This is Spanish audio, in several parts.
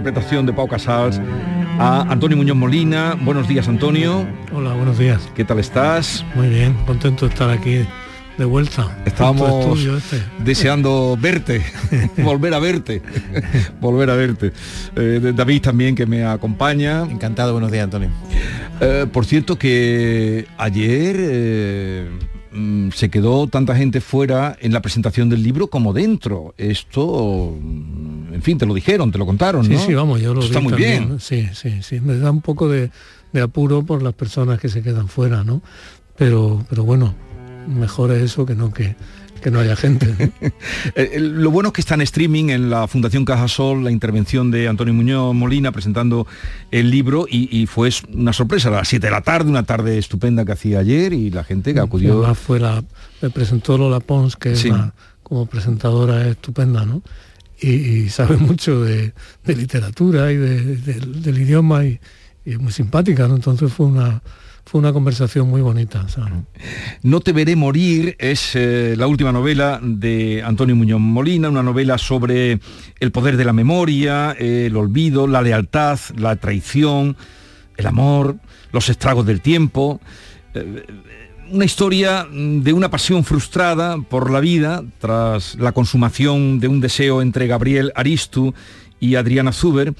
Interpretación de Pau Casals a Antonio Muñoz Molina. Buenos días, Antonio. Hola, buenos días. ¿Qué tal estás? Muy bien, contento de estar aquí de vuelta. Estábamos este. deseando verte, volver a verte, volver a verte. Eh, David también que me acompaña. Encantado, buenos días, Antonio. Eh, por cierto que ayer eh, mm, se quedó tanta gente fuera en la presentación del libro como dentro. Esto, mm, en fin, te lo dijeron, te lo contaron, Sí, ¿no? sí, vamos, yo lo Está vi muy también, bien. ¿no? Sí, sí, sí. Me da un poco de, de apuro por las personas que se quedan fuera, ¿no? Pero, pero bueno, mejor es eso que no que, que no haya gente. Eh, eh, Lo bueno es que está en streaming en la Fundación Cajasol, la intervención de Antonio Muñoz Molina presentando el libro y, y fue una sorpresa a las 7 de la tarde, una tarde estupenda que hacía ayer y la gente que acudió. Además fue la, me presentó Lola Pons, que es Sí. una- como presentadora es estupenda, ¿no? Y, sabe mucho de, literatura y de- del- idioma y, y muy simpática. Entonces fue una fue una conversación muy bonita. No te veré morir es eh, la última novela de Antonio Muñoz Molina, una novela sobre el poder de la memoria, eh, el olvido, la lealtad, la traición, el amor, los estragos del tiempo. Eh, una historia mm, de una pasión frustrada por la vida tras la consumación de un deseo entre Gabriel Aristu y Adriana Zuber.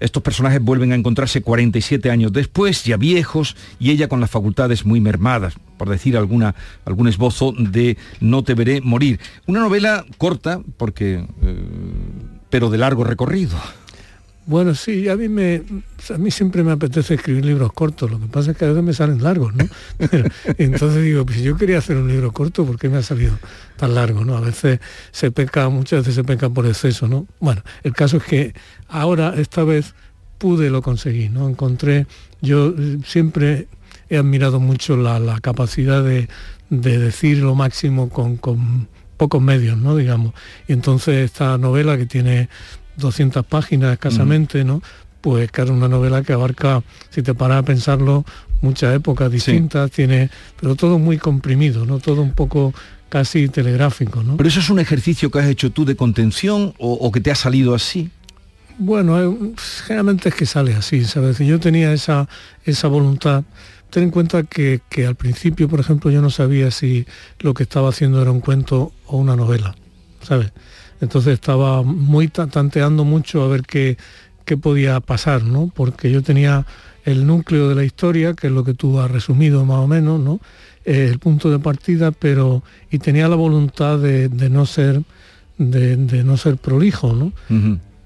Estos personajes vuelven a encontrarse 47 años después, ya viejos, y ella con las facultades muy mermadas, por decir alguna, algún esbozo de No te veré morir. Una novela corta, porque, eh, pero de largo recorrido. Bueno, sí, a mí me a mí siempre me apetece escribir libros cortos, lo que pasa es que a veces me salen largos, ¿no? Entonces digo, pues yo quería hacer un libro corto, ¿por qué me ha salido tan largo, no? A veces se peca, muchas veces se peca por exceso, ¿no? Bueno, el caso es que ahora, esta vez, pude lo conseguí, ¿no? Encontré, yo eh, siempre he admirado mucho la, la capacidad de, de decir lo máximo con, con pocos medios, ¿no? Digamos. Y entonces esta novela que tiene 200 páginas escasamente, ¿no? Pues que es una novela que abarca, si te paras a pensarlo, muchas épocas distintas, tiene, pero todo muy comprimido, ¿no? Todo un poco casi telegráfico, ¿no? Pero eso es un ejercicio que has hecho tú de contención o, o que te ha salido así. Bueno, eh, generalmente es que sale así, ¿sabes? Yo tenía esa, esa voluntad. Ten en cuenta que, que al principio, por ejemplo, yo no sabía si lo que estaba haciendo era un cuento o una novela, ¿sabes? Entonces estaba muy ta- tanteando mucho a ver qué, qué podía pasar, ¿no? Porque yo tenía el núcleo de la historia, que es lo que tú has resumido más o menos, ¿no? Eh, el punto de partida, pero y tenía la voluntad de, de no ser de, de no ser prolijo, ¿no?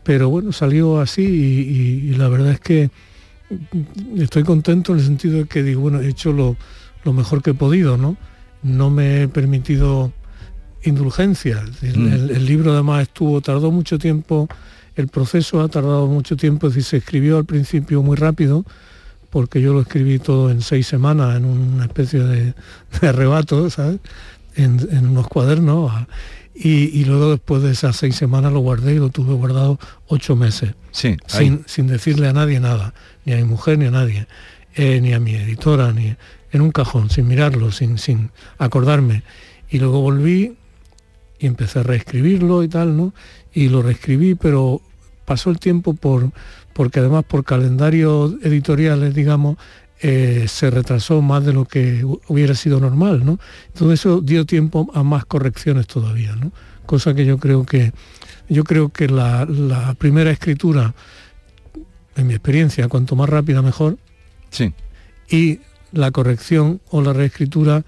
Pero bueno, salió así y, y- y la verdad es que estoy contento en el sentido de que digo, bueno, he hecho lo, lo mejor que he podido, ¿no? No me he permitido indulgencia. El, Mm. el- el libro además estuvo, tardó mucho tiempo, el proceso ha tardado mucho tiempo, es decir, se escribió al principio muy rápido, porque yo lo escribí todo en seis semanas, en una especie de, de arrebato, ¿sabes? En, en unos cuadernos. ah, Y, y luego después de esas seis semanas lo guardé y lo tuve guardado ocho meses, Sí, sin, sin decirle a nadie nada, ni a mi mujer ni a nadie, eh, ni a mi editora, ni en un cajón, sin mirarlo, sin, sin acordarme. Y luego volví y empecé a reescribirlo y tal, ¿no? Y lo reescribí, pero pasó el tiempo por porque además por calendarios editoriales, digamos, eh, se retrasó más de lo que hubiera sido normal, ¿no? Entonces eso dio tiempo a más correcciones todavía, ¿no? Cosa que yo creo que yo creo que la, la primera escritura, en mi experiencia, cuanto más rápida mejor. Sí. Y la corrección o la reescritura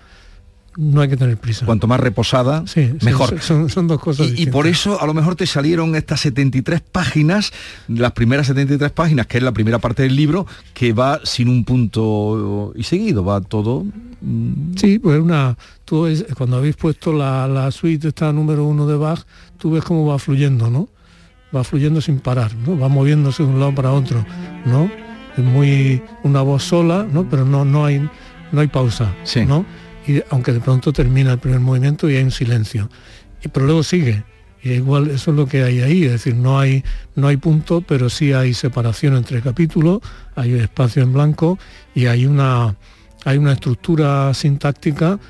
no hay que tener prisa. Cuanto más reposada, mejor. Son, dos cosas. Y, y, por eso a lo mejor te salieron estas 73 páginas, las primeras 73 páginas, que es la primera parte del libro, que va sin un punto y seguido, va todo. Mm. Sí, pues una. Tú cuando habéis puesto la, la suite esta número uno de Bach, tú ves cómo va fluyendo, ¿no? Va fluyendo sin parar, ¿no? Va moviéndose de un lado para otro, ¿no? Es muy una voz sola, ¿no? Pero no, no hay no hay pausa, sí. ¿no? Y aunque de pronto termina el primer movimiento y hay un silencio. Y, pero luego sigue. Y igual eso es lo que hay ahí, es decir, no hay, no hay punto, pero sí hay separación entre capítulos, hay espacio en blanco y hay una, hay una estructura sintáctica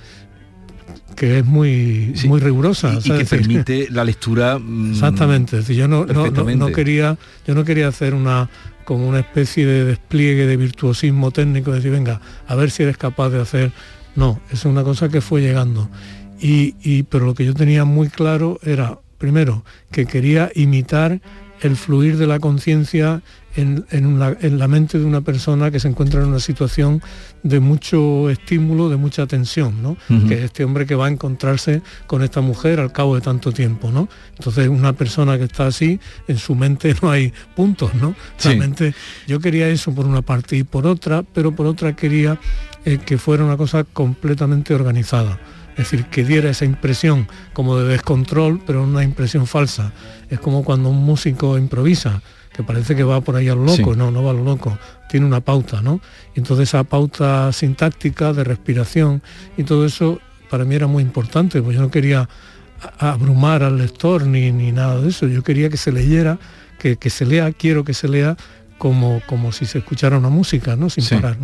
que es muy, muy rigurosa. Y, que permite la lectura. Mm, Exactamente. yo no, no, quería, yo no quería hacer una como una especie de despliegue de virtuosismo técnico, decir, venga, a ver si eres capaz de hacer no, es una cosa que fue llegando. Y, pero lo que yo tenía muy claro era, primero, que quería imitar el fluir de la conciencia en, la mente de una persona que se encuentra en una situación de mucho estímulo, de mucha tensión, ¿no? Que es este hombre que va a encontrarse con esta mujer al cabo de tanto tiempo, ¿no? Entonces una persona que está así, en su mente no hay puntos, ¿no? Realmente yo quería eso por una parte y por otra, pero por otra quería eh, que fuera una cosa completamente organizada. Es decir, que diera esa impresión como de descontrol, pero una impresión falsa. Es como cuando un músico improvisa, que parece que va por ahí a lo loco, no, no va a lo loco, tiene una pauta, ¿no? Y entonces esa pauta sintáctica de respiración y todo eso para mí era muy importante, porque yo no quería abrumar al lector ni, ni nada de eso, yo quería que se leyera, que, que se lea, quiero que se lea como, como si se escuchara una música, ¿no? Sin parar.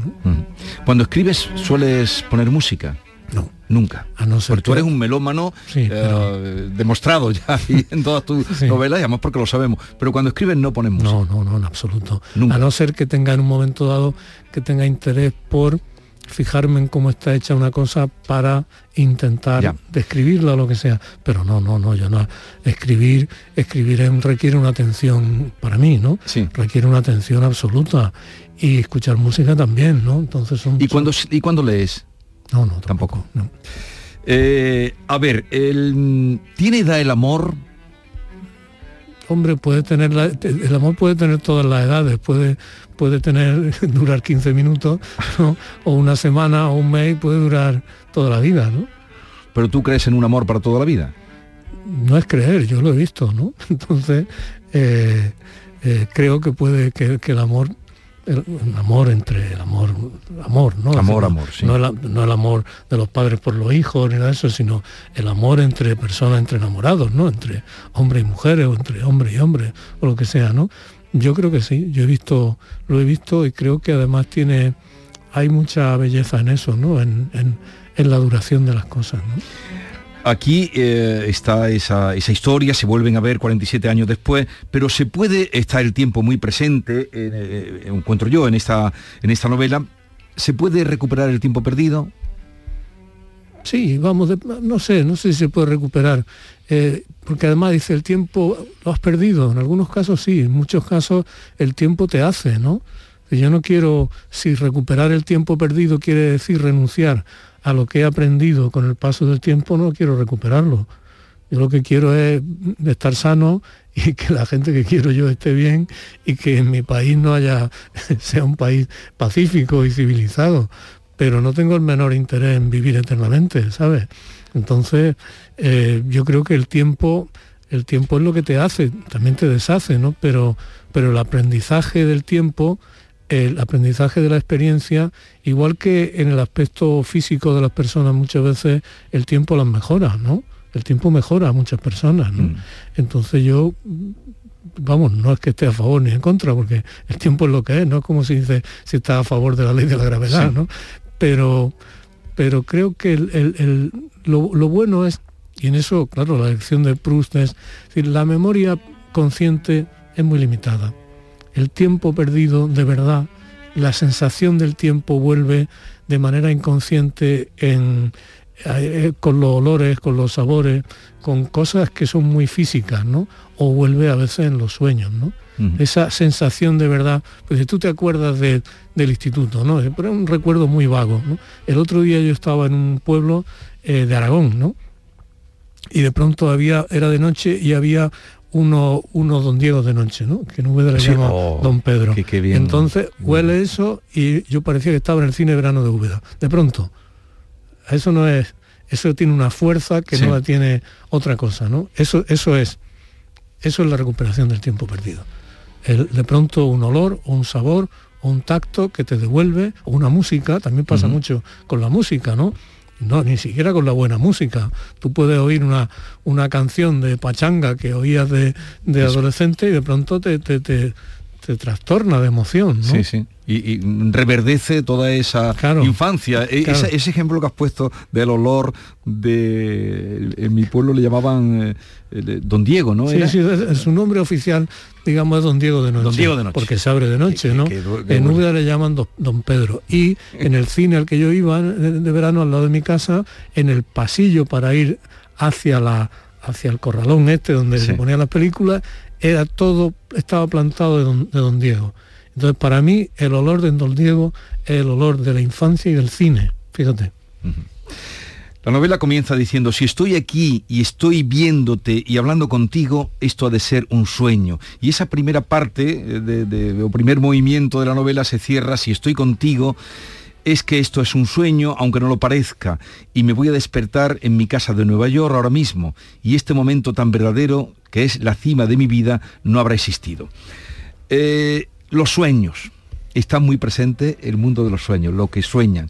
Cuando escribes, ¿sueles poner música? No. Nunca. A no ser porque tú eres un melómano eh, demostrado ya en todas tus novelas, y además porque lo sabemos. Pero cuando escribes no pones música. No, no, no, en absoluto. A no ser que tenga en un momento dado que tenga interés por fijarme en cómo está hecha una cosa para intentar describirla o lo que sea. Pero no, no, no, yo no. Escribir, escribir requiere una atención para mí, ¿no? Sí. Requiere una atención absoluta. Y escuchar música también, ¿no? Entonces son. ¿Y cuando, ¿y cuando lees? No, no, tampoco. No. Eh, a ver, el, ¿tiene edad el amor? Hombre, puede tener el amor puede tener todas las edades, puede, puede tener, durar 15 minutos, o una semana o un mes, puede durar toda la vida, ¿no? Pero tú crees en un amor para toda la vida. No es creer, yo lo he visto, ¿no? Entonces, eh, eh, creo que puede que, el amor el, amor entre el amor amor no amor amor sí. no, el, no el amor de los padres por los hijos ni nada de eso sino el amor entre personas entre enamorados no entre hombres y mujeres o entre hombres y hombres o lo que sea no yo creo que sí, yo he visto, lo he visto y creo que además tiene, hay mucha belleza en eso, ¿no? En, la duración de las cosas. Aquí eh, está esa, historia, se vuelven a ver 47 años después, pero se puede, está el tiempo muy presente, eh, eh, encuentro yo en esta, en esta novela, ¿se puede recuperar el tiempo perdido? Sí, vamos, no sé, no sé si se puede recuperar. Eh, porque además dice, el tiempo lo has perdido, en algunos casos sí, en muchos casos el tiempo te hace, ¿no? Yo no quiero, si recuperar el tiempo perdido quiere decir renunciar a lo que he aprendido con el paso del tiempo, no quiero recuperarlo. Yo lo que quiero es estar sano y que la gente que quiero yo esté bien y que en mi país no haya, sea un país pacífico y civilizado. Pero no tengo el menor interés en vivir eternamente, ¿sabes? Entonces, eh, yo creo que el tiempo, el tiempo es lo que te hace, también te deshace, ¿no? Pero, pero el aprendizaje del tiempo, el aprendizaje de la experiencia, igual que en el aspecto físico de las personas muchas veces el tiempo las mejora, ¿no? El tiempo mejora a muchas personas, ¿no? Mm. Entonces yo vamos, no es que esté a favor ni en contra, porque el tiempo es lo que es, no es como si dice si está a favor de la ley de la gravedad, ¿no? Pero, pero creo que lo, bueno es, y en eso, claro, la lección de Proust es, la memoria consciente es muy limitada. El tiempo perdido de verdad la sensación del tiempo vuelve de manera inconsciente en, con los olores, con los sabores, con cosas que son muy físicas, ¿no? O vuelve a veces en los sueños, ¿no? Esa sensación de verdad, pues si tú te acuerdas del instituto, ¿no? Pero es un recuerdo muy vago, ¿no? El otro día yo estaba en un pueblo eh, de Aragón, ¿no? Y de pronto había, era de noche y había uno, uno don Diego de noche, ¿no? Que no le llama oh, don Pedro. Entonces huele eso y yo parecía que estaba en el cine verano de Úbeda. De pronto, eso no es, eso tiene una fuerza que no la tiene otra cosa, ¿no? Eso, eso es, eso es la recuperación del tiempo perdido. de pronto un olor o un sabor o un tacto que te devuelve, o una música, también pasa mucho con la música, ¿no? No, ni siquiera con la buena música. Tú puedes oír una, una canción de pachanga que oías de, adolescente y de pronto te, te, trastorna de emoción. ¿no? Sí, sí. Y, reverdece toda esa infancia. E, ese ejemplo que has puesto del olor de... En mi pueblo le llamaban eh, Don Diego, ¿no? Sí, sí, es, su nombre oficial, digamos, es Don Diego de Noche. Don Diego de Noche. Porque se abre de noche, ¿no? en Úbeda le llaman Don Pedro. Y en el cine al que yo iba de, verano, al lado de mi casa, en el pasillo para ir hacia la hacia el corralón este donde se ponían las películas, era todo, estaba plantado de don, Diego. Entonces, para mí, el olor de Don Diego es el olor de la infancia y del cine, fíjate. La novela comienza diciendo, si estoy aquí y estoy viéndote y hablando contigo, esto ha de ser un sueño. Y esa primera parte, eh, de, o primer movimiento de la novela se cierra, si estoy contigo, es que esto es un sueño, aunque no lo parezca, y me voy a despertar en mi casa de Nueva York ahora mismo, y este momento tan verdadero que es la cima de mi vida, no habrá existido. Eh, los sueños. Está muy presente el mundo de los sueños, lo que sueñan.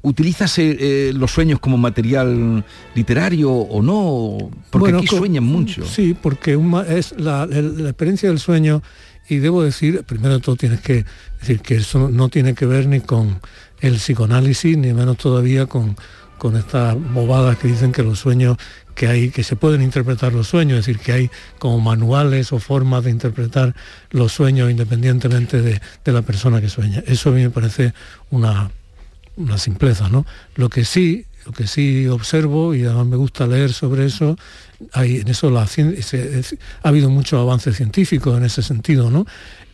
¿Utilizas eh, eh, los sueños como material literario o no? Porque aquí sueñan mucho. Sí, porque es la, experiencia del sueño, y debo decir, primero de todo tienes que decir que eso no tiene que ver ni con el psicoanálisis, ni menos todavía con, con estas bobadas que dicen que los sueños que hay, que se pueden interpretar los sueños, es decir, que hay como manuales o formas de interpretar los sueños independientemente de, la persona que sueña. Eso a mí me parece una, una simpleza, ¿no? Lo que sí, lo que sí observo, y además me gusta leer sobre eso, hay en eso ha habido mucho avance científico en ese sentido, ¿no?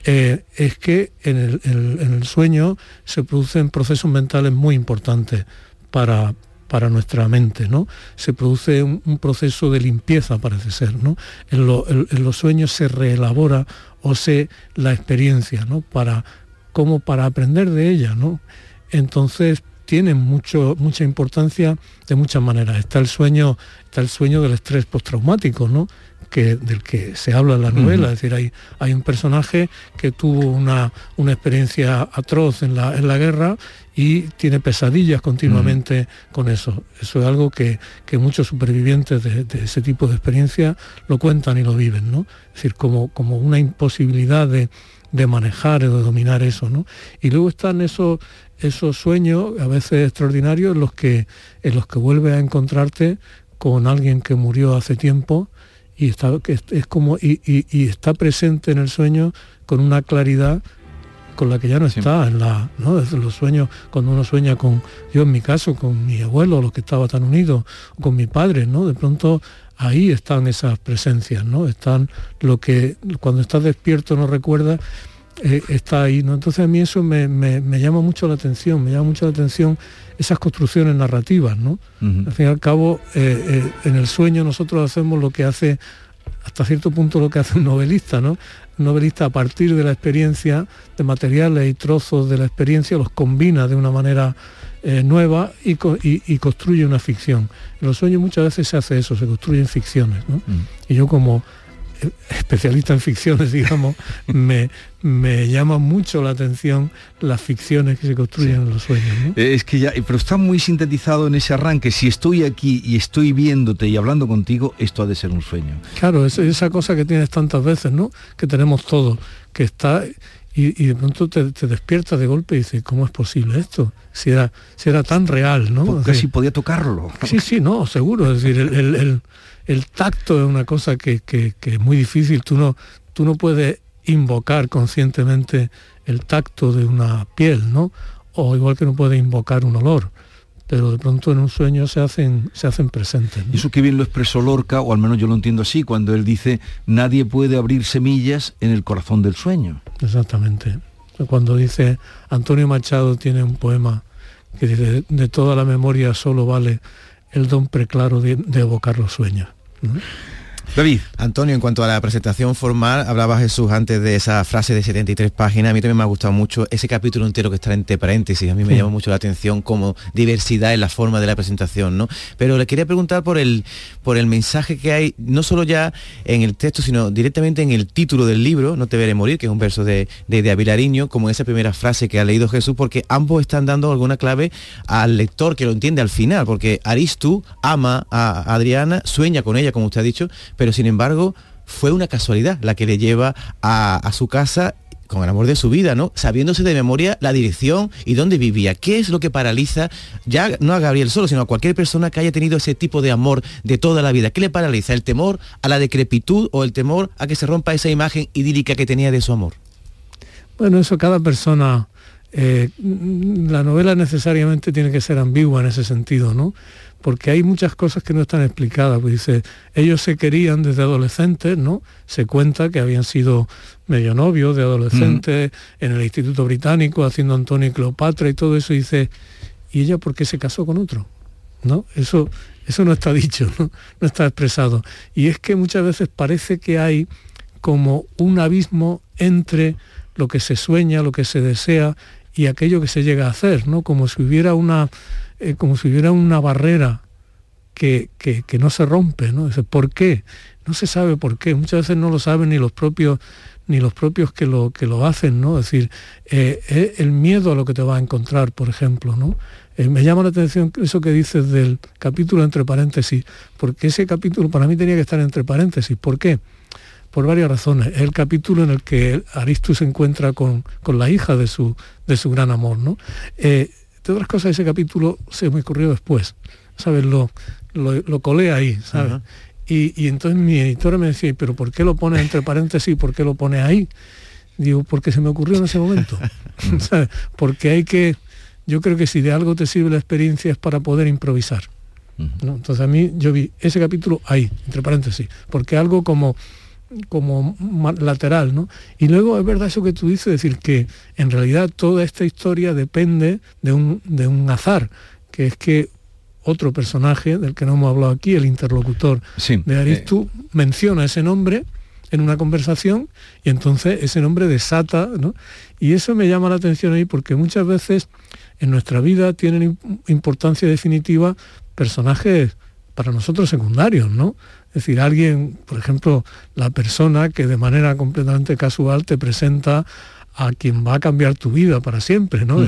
Eh, es que en el, en el sueño se producen procesos mentales muy importantes para, para nuestra mente, ¿no? Se produce un, proceso de limpieza, parece ser, ¿no? En, los sueños se reelabora o se la experiencia, ¿no? Para, como para aprender de ella, ¿no? Entonces tienen mucho, mucha importancia de muchas maneras. Está el sueño, está el sueño del estrés postraumático, ¿no? Que, del que se habla en la novela. Es decir, hay, hay un personaje que tuvo una, una experiencia atroz en la, en la guerra y tiene pesadillas continuamente con eso. Eso es algo que, muchos supervivientes de, ese tipo de experiencia lo cuentan y lo viven, ¿no? Es decir, como, como una imposibilidad de, manejar o de dominar eso, ¿no? Y luego están esos, esos sueños, a veces extraordinarios, en los que, en los que vuelves a encontrarte con alguien que murió hace tiempo y está, es, como, y, y está presente en el sueño con una claridad con la que ya no está en la ¿no? desde los sueños cuando uno sueña con yo en mi caso con mi abuelo los que estaba tan unidos con mi padre no de pronto ahí están esas presencias no están lo que cuando estás despierto no recuerdas eh, está ahí no entonces a mí eso me, llama mucho la atención me llama mucho la atención esas construcciones narrativas no al fin y al cabo eh, eh, en el sueño nosotros hacemos lo que hace hasta cierto punto lo que hace un novelista, ¿no? Un novelista a partir de la experiencia, de materiales y trozos de la experiencia, los combina de una manera eh, nueva y, construye una ficción. En los sueños muchas veces se hace eso, se construyen ficciones. ¿no? Mm. Y yo como especialista en ficciones, digamos, me, me llama mucho la atención las ficciones que se construyen en los sueños. Eh, es que ya, pero está muy sintetizado en ese arranque. Si estoy aquí y estoy viéndote y hablando contigo, esto ha de ser un sueño. Claro, es esa cosa que tienes tantas veces, ¿no? Que tenemos todos, que está y, de pronto te, despiertas de golpe y dices, ¿cómo es posible esto? Si era, si era tan real, ¿no? Porque si podía tocarlo. Sí, sí, no, seguro. Es decir, el, el, tacto es una cosa que, que, es muy difícil. Tú no, tú no puedes invocar conscientemente el tacto de una piel, ¿no? O igual que no puede invocar un olor pero de pronto en un sueño se hacen, se hacen presentes. Y eso que bien lo expresó Lorca, o al menos yo lo entiendo así, cuando él dice, nadie puede abrir semillas en el corazón del sueño. Exactamente. Cuando dice, Antonio Machado tiene un poema que dice, de toda la memoria solo vale el don preclaro de, evocar los sueños. David. Antonio, en cuanto a la presentación formal, hablaba Jesús antes de esa frase de 73 páginas. A mí también me ha gustado mucho ese capítulo entero que está entre paréntesis. A mí me llama mucho la atención como diversidad en la forma de la presentación, ¿no? Pero le quería preguntar por el, por el mensaje que hay, no solo ya en el texto, sino directamente en el título del libro, No te veré morir, que es un verso de, de, de Avilariño, como esa primera frase que ha leído Jesús, porque ambos están dando alguna clave al lector que lo entiende al final, porque Aristu ama a Adriana, sueña con ella, como usted ha dicho, pero sin embargo fue una casualidad la que le lleva a, su casa con el amor de su vida, ¿no? Sabiéndose de memoria la dirección y dónde vivía. ¿Qué es lo que paraliza, ya no a Gabriel solo, sino a cualquier persona que haya tenido ese tipo de amor de toda la vida? ¿Qué le paraliza? ¿El temor a la decrepitud o el temor a que se rompa esa imagen idílica que tenía de su amor? Bueno, eso cada persona, eh, la novela necesariamente tiene que ser ambigua en ese sentido, ¿no? porque hay muchas cosas que no están explicadas. Pues dice, ellos se querían desde adolescentes, ¿no? Se cuenta que habían sido medio novios de adolescentes en el Instituto Británico haciendo Antonio y Cleopatra y todo eso. Y dice, ¿y ella por qué se casó con otro? ¿No? Eso, eso no está dicho, ¿no? no está expresado. Y es que muchas veces parece que hay como un abismo entre lo que se sueña, lo que se desea y aquello que se llega a hacer, ¿no? Como si hubiera una eh, como si hubiera una barrera que, no se rompe, ¿no? ¿Por qué? No se sabe por qué. Muchas veces no lo saben ni los propios ni los propios que lo, que lo hacen, ¿no? Es decir, eh, el miedo a lo que te va a encontrar, por ejemplo, ¿no? Eh, me llama la atención eso que dices del capítulo entre paréntesis, porque ese capítulo para mí tenía que estar entre paréntesis. ¿Por qué? Por varias razones. Es el capítulo en el que Aristus se encuentra con, la hija de su, de su gran amor, ¿no? de otras cosas, ese capítulo se me ocurrió después, ¿sabes? Lo, lo, colé ahí, ¿sabes? y, entonces mi editora me decía, ¿pero por qué lo pone entre paréntesis? ¿Por qué lo pone ahí? Digo, porque se me ocurrió en ese momento. ¿sabes? Porque hay que, yo creo que si de algo te sirve la experiencia es para poder improvisar. Entonces a mí yo vi ese capítulo ahí, entre paréntesis, porque algo como como lateral, ¿no? Y luego es verdad eso que tú dices, decir, que en realidad toda esta historia depende de un, de un azar, que es que otro personaje del que no hemos hablado aquí, el interlocutor de Aristu, eh. menciona ese nombre en una conversación y entonces ese nombre desata, ¿no? Y eso me llama la atención ahí porque muchas veces en nuestra vida tienen importancia definitiva personajes para nosotros secundarios, ¿no? Es decir, alguien, por ejemplo, la persona que de manera completamente casual te presenta a quien va a cambiar tu vida para siempre, ¿no?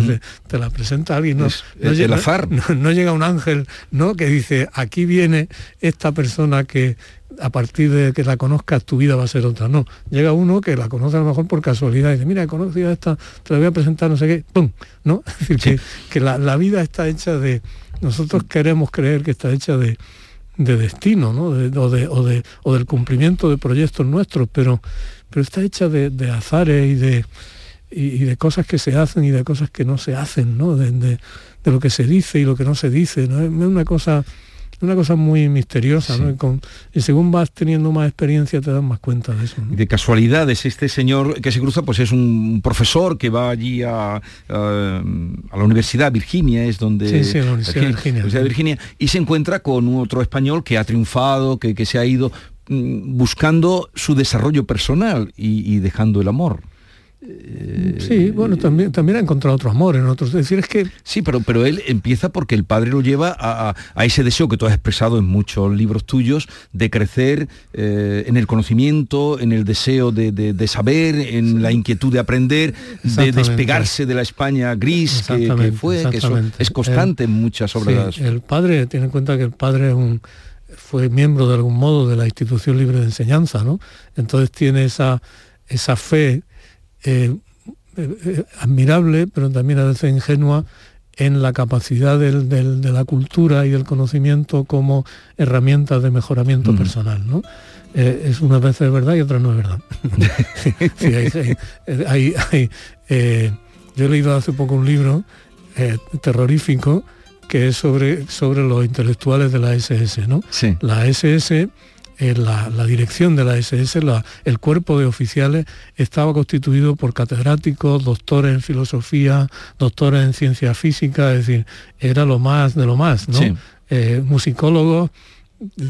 te la presenta alguien, no, llega, No, llega un ángel, ¿no? Que dice, aquí viene esta persona que a partir de que la conozcas tu vida va a ser otra. No, llega uno que la conoce a lo mejor por casualidad y dice, mira, he conocido a esta, te la voy a presentar, no sé qué, ¡pum! ¿No? Es decir, que, la, la, vida está hecha de, nosotros queremos creer que está hecha de, de destino, ¿no? o, de, o, del cumplimiento de proyectos nuestros, pero, pero está hecha de, azares y de, y, de cosas que se hacen y de cosas que no se hacen, ¿no? de, de, lo que se dice y lo que no se dice. ¿no? Es una cosa una cosa muy misteriosa, ¿no? Y, según vas teniendo más experiencia te das más cuenta de eso. De casualidades, este señor que se cruza, pues es un profesor que va allí a, a, la Universidad Virginia, es donde... Sí, sí, la Universidad Virginia. Virginia. Y se encuentra con otro español que ha triunfado, que, que se ha ido mm, buscando su desarrollo personal y dejando el amor. Sí, bueno, también, también ha encontrado otro amor en otros. Es decir, es que... Sí, pero, pero él empieza porque el padre lo lleva a, ese deseo que tú has expresado en muchos libros tuyos de crecer eh, en el conocimiento, en el deseo de, saber, en la inquietud de aprender, de despegarse de la España gris que, fue, que es constante en muchas obras. el padre, tiene en cuenta que el padre es un fue miembro de algún modo de la institución libre de enseñanza, ¿no? Entonces tiene esa, esa fe eh, eh, admirable, pero también a veces ingenua en la capacidad de la cultura y del conocimiento como herramientas de mejoramiento mm. personal. ¿no? Eh, es unas veces verdad y otras no es verdad. Eh, yo he leído hace poco un libro eh, terrorífico que es sobre, sobre los intelectuales de la SS. ¿no? La SS la, la, dirección de la SS, el cuerpo de oficiales, estaba constituido por catedráticos, doctores en filosofía, doctores en ciencia física, es decir, era lo más de lo más, ¿no? Eh, musicólogos,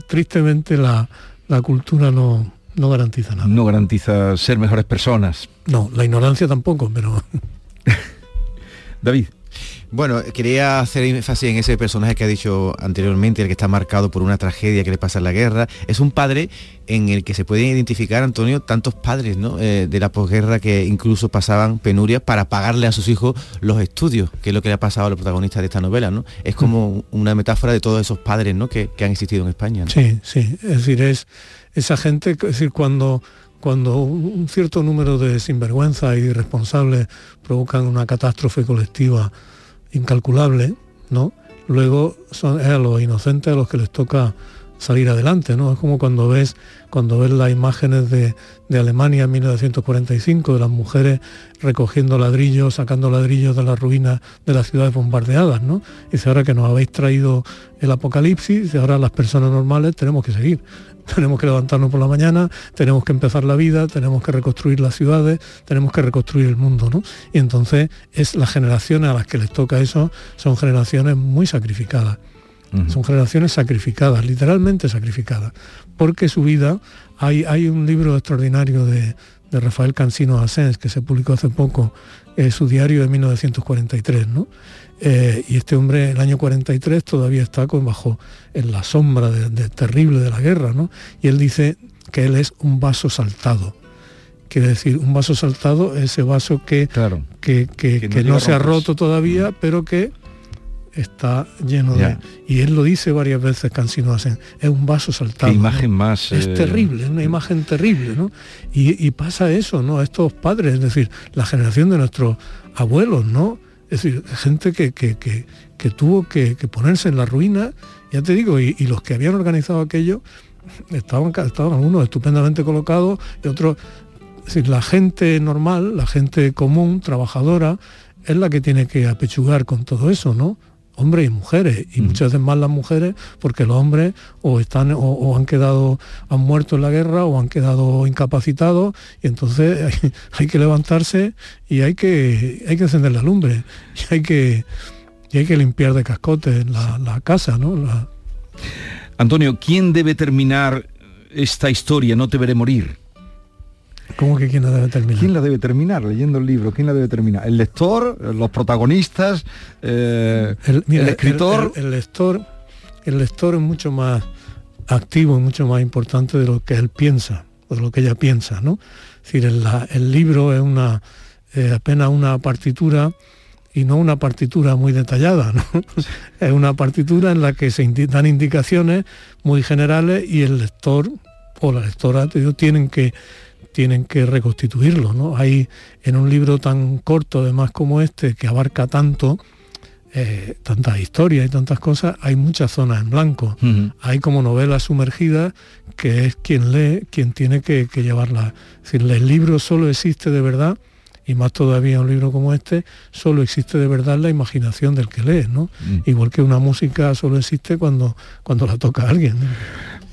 tristemente la, la cultura no, no garantiza nada. No garantiza ser mejores personas. No, la ignorancia tampoco, pero... David. Bueno, quería hacer énfasis en ese personaje que ha dicho anteriormente, el que está marcado por una tragedia que le pasa en la guerra. Es un padre en el que se pueden identificar, Antonio, tantos padres eh, de la posguerra que incluso pasaban penurias para pagarle a sus hijos los estudios, que es lo que le ha pasado a los protagonistas de esta novela. ¿no? Es como una metáfora de todos esos padres ¿no? que, han existido en España. Sí, sí. Es decir, es esa gente, es decir, cuando cuando un cierto número de sinvergüenzas y irresponsables provocan una catástrofe colectiva incalculable, ¿no? Luego son a los inocentes a los que les toca salir adelante, ¿no? Es como cuando ves, cuando ves las imágenes de, Alemania en 1945, de las mujeres recogiendo ladrillos, sacando ladrillos de las ruinas de las ciudades bombardeadas, ¿no? Y dice, ahora que nos habéis traído el apocalipsis, y ahora las personas normales tenemos que seguir. tenemos que levantarnos por la mañana, tenemos que empezar la vida, tenemos que reconstruir las ciudades, tenemos que reconstruir el mundo, ¿no? Y entonces es las generaciones a las que les toca eso, son generaciones muy sacrificadas. Son generaciones sacrificadas, literalmente sacrificadas, porque su vida, hay, hay un libro extraordinario de, Rafael Cansino Asens que se publicó hace poco, eh, su diario de 1943, ¿no? Eh, y este hombre, el año 43, todavía está con, bajo en la sombra de, terrible de la guerra, ¿no? Y él dice que él es un vaso saltado. Quiere decir, un vaso saltado, ese vaso que, claro, que, no, se ha roto todavía, mm. pero que está lleno de... Y él lo dice varias veces, Cansino hacen, es un vaso saltado. Qué imagen más... Es eh, terrible, es una imagen terrible, ¿no? Y, y, pasa eso, ¿no? A estos padres, es decir, la generación de nuestros abuelos, ¿no? Es decir, gente que, tuvo que, ponerse en la ruina, ya te digo, y, los que habían organizado aquello estaban, estaban algunos estupendamente colocados y otros... Es decir, la gente normal, la gente común, trabajadora, es la que tiene que apechugar con todo eso, ¿no? Hombres y mujeres, y muchas veces más las mujeres, porque los hombres o están o, han quedado, han muerto en la guerra o han quedado incapacitados, y entonces hay, que levantarse y hay que, hay que encender la lumbre, y hay que, hay que limpiar de cascotes la, la casa, ¿no? Antonio, ¿quién debe terminar esta historia? No te veré morir. ¿Cómo que quién la debe terminar? ¿Quién la debe terminar leyendo el libro? ¿Quién la debe terminar? ¿El lector? ¿Los protagonistas? Eh, el, escritor? El, lector? El lector es mucho más activo y mucho más importante de lo que él piensa, o de lo que ella piensa, ¿no? Es decir, el, libro es una apenas una partitura y no una partitura muy detallada, ¿no? es una partitura en la que se dan indicaciones muy generales y el lector o la lectora tienen que tienen que reconstituirlo. ¿no? Hay en un libro tan corto además como este, que abarca tanto, eh, tantas historias y tantas cosas, hay muchas zonas en blanco. Hay como novelas sumergidas que es quien lee, quien tiene que, llevarla. Es decir, el libro solo existe de verdad, y más todavía un libro como este, solo existe de verdad la imaginación del que lee, ¿no? Mm. Igual que una música solo existe cuando, cuando la toca alguien.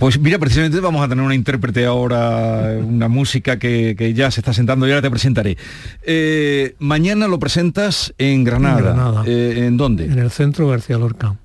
Pues mira, precisamente vamos a tener una intérprete ahora, una música que, ya se está sentando y ahora te presentaré. Eh, mañana lo presentas en Granada. En, Granada. Eh, ¿En dónde? En el Centro García Lorca.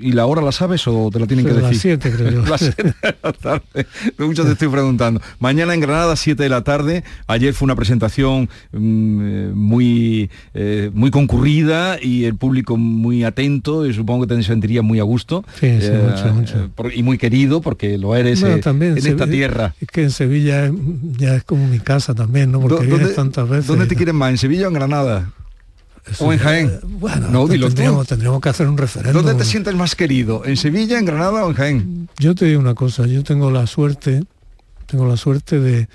¿Y la hora la sabes o te la tienen que decir? Las 7 creo yo. las 7 de la tarde. Mucho te estoy preguntando. Mañana en Granada, 7 de la tarde. Ayer fue una presentación mm, eh, muy, eh, muy concurrida y el público muy atento y supongo que te sentiría muy a gusto. Sí, sí, eh, mucho, mucho. y muy querido porque lo eres también, en esta tierra. Es que en Sevilla ya es como mi casa también, ¿no? Porque vienes tantas veces. ¿Dónde te quieren más? ¿En Sevilla o en Granada? ¿O en Jaén? bueno, no, tendríamos, tendríamos, que hacer un referéndum. ¿Dónde te sientes más querido? ¿En Sevilla, en Granada o en Jaén? Yo te digo una cosa, yo tengo la suerte, tengo la suerte de,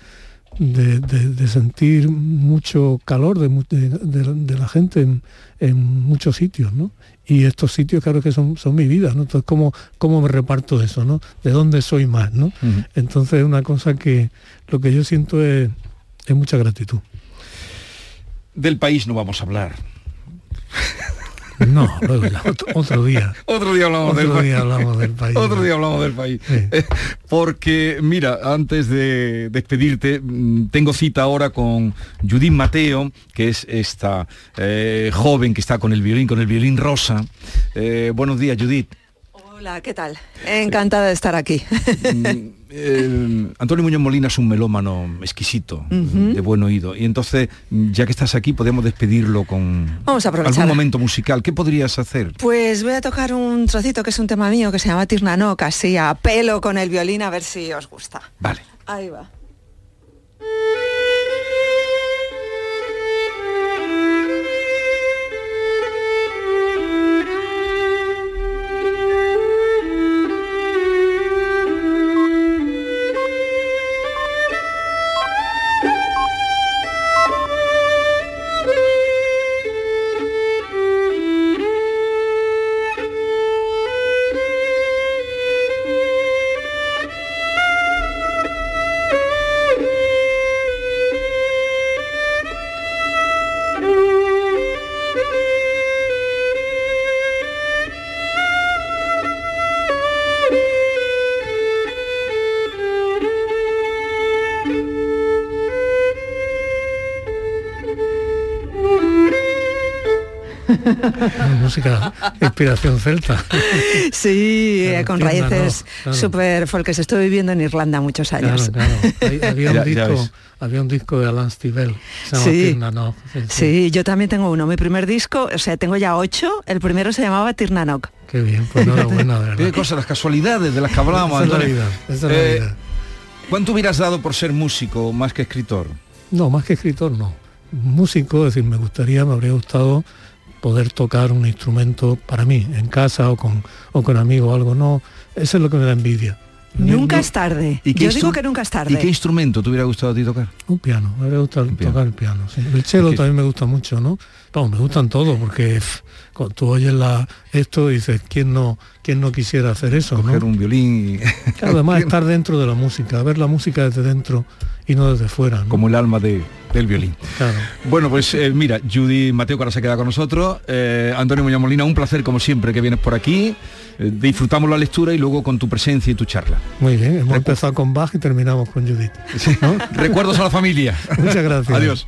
de, sentir mucho calor de, la gente en, muchos sitios, ¿no? y estos sitios claro que son, son mi vida, ¿no? Entonces, ¿cómo, ¿cómo me reparto eso, ¿no? ¿De dónde soy más, ¿no? Entonces es una cosa que lo que yo siento es, es mucha gratitud. Del país no vamos a hablar. No, luego ya, otro, día. otro día hablamos, otro del, día país. hablamos del país. otro día hablamos del país. Eh, porque, mira, antes de despedirte, mm, tengo cita ahora con Judith Mateo, que es esta eh, joven que está con el violín, con el violín rosa. Eh, buenos días, Judith. Hola, ¿qué tal? Encantada de estar aquí. Eh, Antonio Muñoz Molina es un melómano exquisito, de buen oído. Y entonces, ya que estás aquí, podemos despedirlo con Vamos a algún momento musical. ¿Qué podrías hacer? Pues voy a tocar un trocito que es un tema mío que se llama Tirnanoc, así a pelo con el violín a ver si os gusta. Vale. Ahí va. Música, inspiración celta. Sí, eh, con raíces claro. súper folques. Estuve viviendo en Irlanda muchos años. Claro, claro. Hay- había, un Ya- disco, ves. había un disco de Alan Stivell, Sí. Sí, sí. Sí, yo también tengo uno. Mi primer disco, o sea, tengo ya ocho. El primero se llamaba Tirnanoc. Qué bien, pues enhorabuena, de Qué verdad. cosas, las casualidades de las que hablábamos, Esa es la Antonio. vida, esa es la Eh, vida. ¿Cuánto hubieras dado por ser músico más que escritor? No, más que escritor no. Músico, es decir, me gustaría, me habría gustado poder tocar un instrumento para mí, en casa o con, o con amigos o algo. No, eso es lo que me da envidia. Nunca No- es tarde. ¿Y Yo digo que nunca es ¿Y qué tarde. instrumento te hubiera gustado a ti tocar? Un piano, me habría gustado Un piano. tocar el piano. sí. El cello Es que- también me gusta mucho, ¿no? Vamos, me gustan todos, porque pff, cuando tú oyes la, esto y dices, ¿quién no, quién no quisiera hacer eso? ¿no? Un violín y... Claro, además estar dentro de la música, ver la música desde dentro y no desde fuera. ¿no? como el alma de- del violín. Claro. Bueno, pues eh, mira, Judy Mateo que ahora se queda con nosotros, eh, Antonio Muñoz Molina, un placer como siempre que vienes por aquí, eh, disfrutamos la lectura y luego con tu presencia y tu charla. Muy bien, hemos empezado con Bach y terminamos con Judith. ¿no? Recuerdos a la familia. Muchas gracias. Adiós.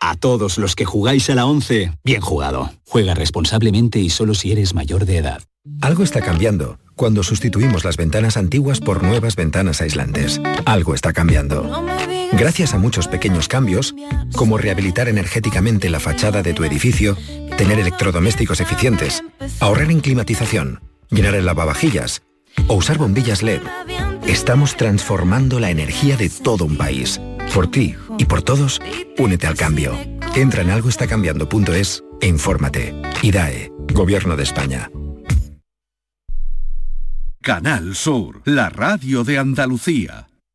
A todos los que jugáis a la 11, bien jugado. Juega responsablemente y solo si eres mayor de edad. Algo está cambiando cuando sustituimos las ventanas antiguas por nuevas ventanas aislantes. Algo está cambiando. Gracias a muchos pequeños cambios, como rehabilitar energéticamente la fachada de tu edificio, tener electrodomésticos eficientes, ahorrar en climatización, llenar el lavavajillas o usar bombillas LED, estamos transformando la energía de todo un país. Por ti y por todos, únete al cambio. Entra en algoestacambiando.es e infórmate. IDAE, Gobierno de España. Canal Sur, la radio de Andalucía.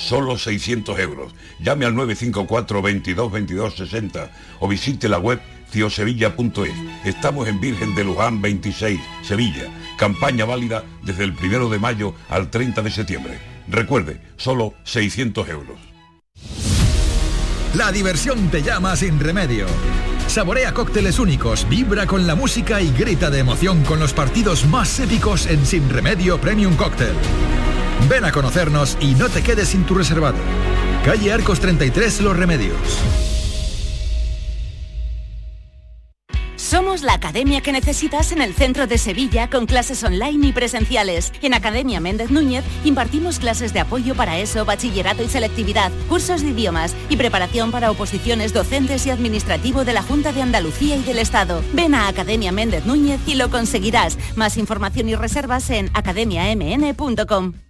solo 600 euros. Llame al 954 22 22 60 o visite la web ciosevilla.es. Estamos en Virgen de Luján 26, Sevilla. Campaña válida desde el 1 de mayo al 30 de septiembre. Recuerde, solo 600 euros. La diversión te llama sin remedio. Saborea cócteles únicos, vibra con la música y grita de emoción con los partidos más épicos en Sin Remedio Premium Cóctel. Ven a conocernos y no te quedes sin tu reservado. Calle Arcos 33 Los Remedios. Somos la academia que necesitas en el centro de Sevilla con clases online y presenciales. En Academia Méndez Núñez impartimos clases de apoyo para eso, bachillerato y selectividad, cursos de idiomas y preparación para oposiciones docentes y administrativo de la Junta de Andalucía y del Estado. Ven a Academia Méndez Núñez y lo conseguirás. Más información y reservas en academiamn.com.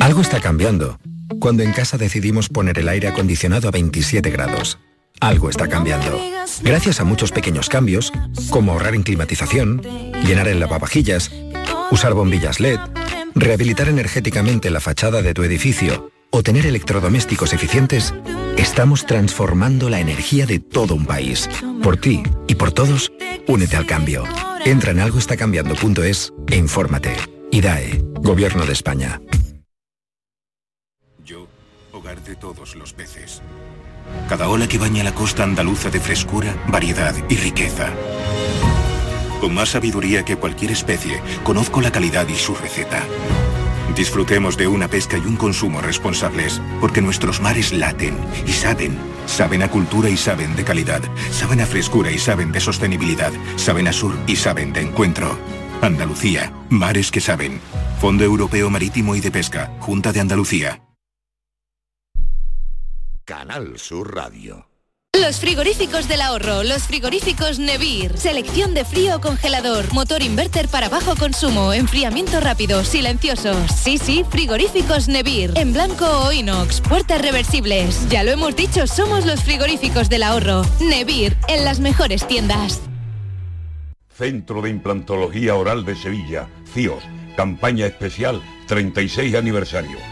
Algo está cambiando. Cuando en casa decidimos poner el aire acondicionado a 27 grados. Algo está cambiando. Gracias a muchos pequeños cambios, como ahorrar en climatización, llenar el lavavajillas, usar bombillas LED, rehabilitar energéticamente la fachada de tu edificio o tener electrodomésticos eficientes, estamos transformando la energía de todo un país. Por ti y por todos, únete al cambio. Entra en algoestacambiando.es e infórmate. IDAE, Gobierno de España. De todos los peces. Cada ola que baña la costa andaluza de frescura, variedad y riqueza. Con más sabiduría que cualquier especie, conozco la calidad y su receta. Disfrutemos de una pesca y un consumo responsables, porque nuestros mares laten y saben. Saben a cultura y saben de calidad. Saben a frescura y saben de sostenibilidad. Saben a sur y saben de encuentro. Andalucía, mares que saben. Fondo Europeo Marítimo y de Pesca, Junta de Andalucía. Canal Sur Radio. Los frigoríficos del ahorro, los frigoríficos Nevir. Selección de frío o congelador, motor inverter para bajo consumo, enfriamiento rápido, silenciosos. Sí, sí, frigoríficos Nevir. En blanco o inox, puertas reversibles. Ya lo hemos dicho, somos los frigoríficos del ahorro. Nevir, en las mejores tiendas. Centro de Implantología Oral de Sevilla, CIOS. Campaña especial 36 aniversario.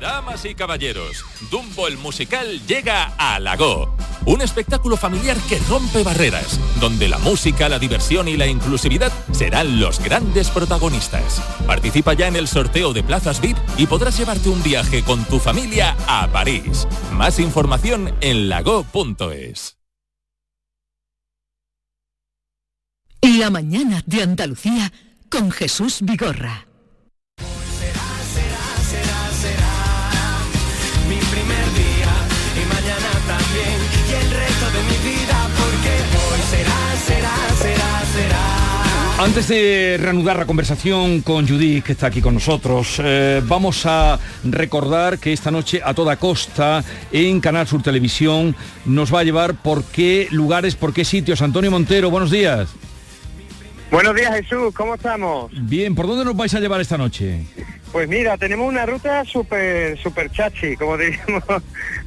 Damas y caballeros, Dumbo el musical llega a Lago. Un espectáculo familiar que rompe barreras, donde la música, la diversión y la inclusividad serán los grandes protagonistas. Participa ya en el sorteo de plazas VIP y podrás llevarte un viaje con tu familia a París. Más información en lago.es. La mañana de Andalucía con Jesús Vigorra. Será, será, será. Antes de reanudar la conversación con Judith, que está aquí con nosotros, eh, vamos a recordar que esta noche a toda costa en Canal Sur Televisión nos va a llevar por qué lugares, por qué sitios. Antonio Montero, buenos días. Buenos días Jesús, ¿cómo estamos? Bien, ¿por dónde nos vais a llevar esta noche? Pues mira, tenemos una ruta súper super chachi, como diríamos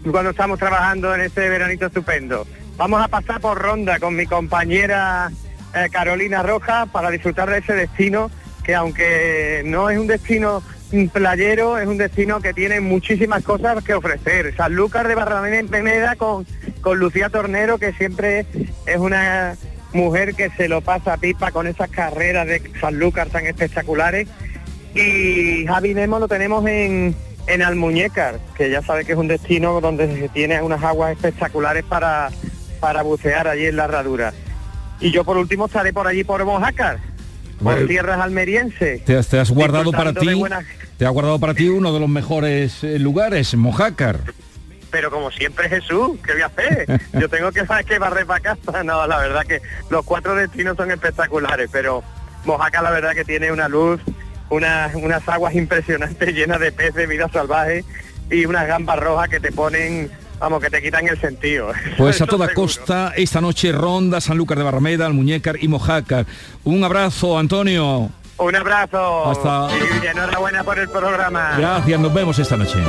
cuando estamos trabajando en este veranito estupendo. Vamos a pasar por Ronda con mi compañera eh, Carolina Roja para disfrutar de ese destino que aunque no es un destino playero, es un destino que tiene muchísimas cosas que ofrecer. Sanlúcar de Barrameda con, con Lucía Tornero, que siempre es una mujer que se lo pasa a pipa con esas carreras de Sanlúcar tan espectaculares. Y Javi Nemo lo tenemos en, en Almuñécar, que ya sabe que es un destino donde se tiene unas aguas espectaculares para, para bucear allí en la herradura. Y yo por último estaré por allí por Mojácar, por tierras almerienses. Te, has- te has guardado para ti, buenas- te has guardado para ti uno de los mejores eh, lugares, Mojácar. Pero como siempre Jesús, ¿qué voy a hacer? Yo tengo que saber que barrer para casa. No, la verdad que los cuatro destinos son espectaculares, pero Mojaca la verdad que tiene una luz, unas, unas aguas impresionantes llenas de peces, de vida salvaje y unas gambas rojas que te ponen, vamos, que te quitan el sentido. Pues a toda seguro. costa, esta noche Ronda, Sanlúcar de Barrameda, Almuñécar y Mojácar. Un abrazo, Antonio. Un abrazo. Hasta- Y enhorabuena por el programa. Gracias, nos vemos esta noche.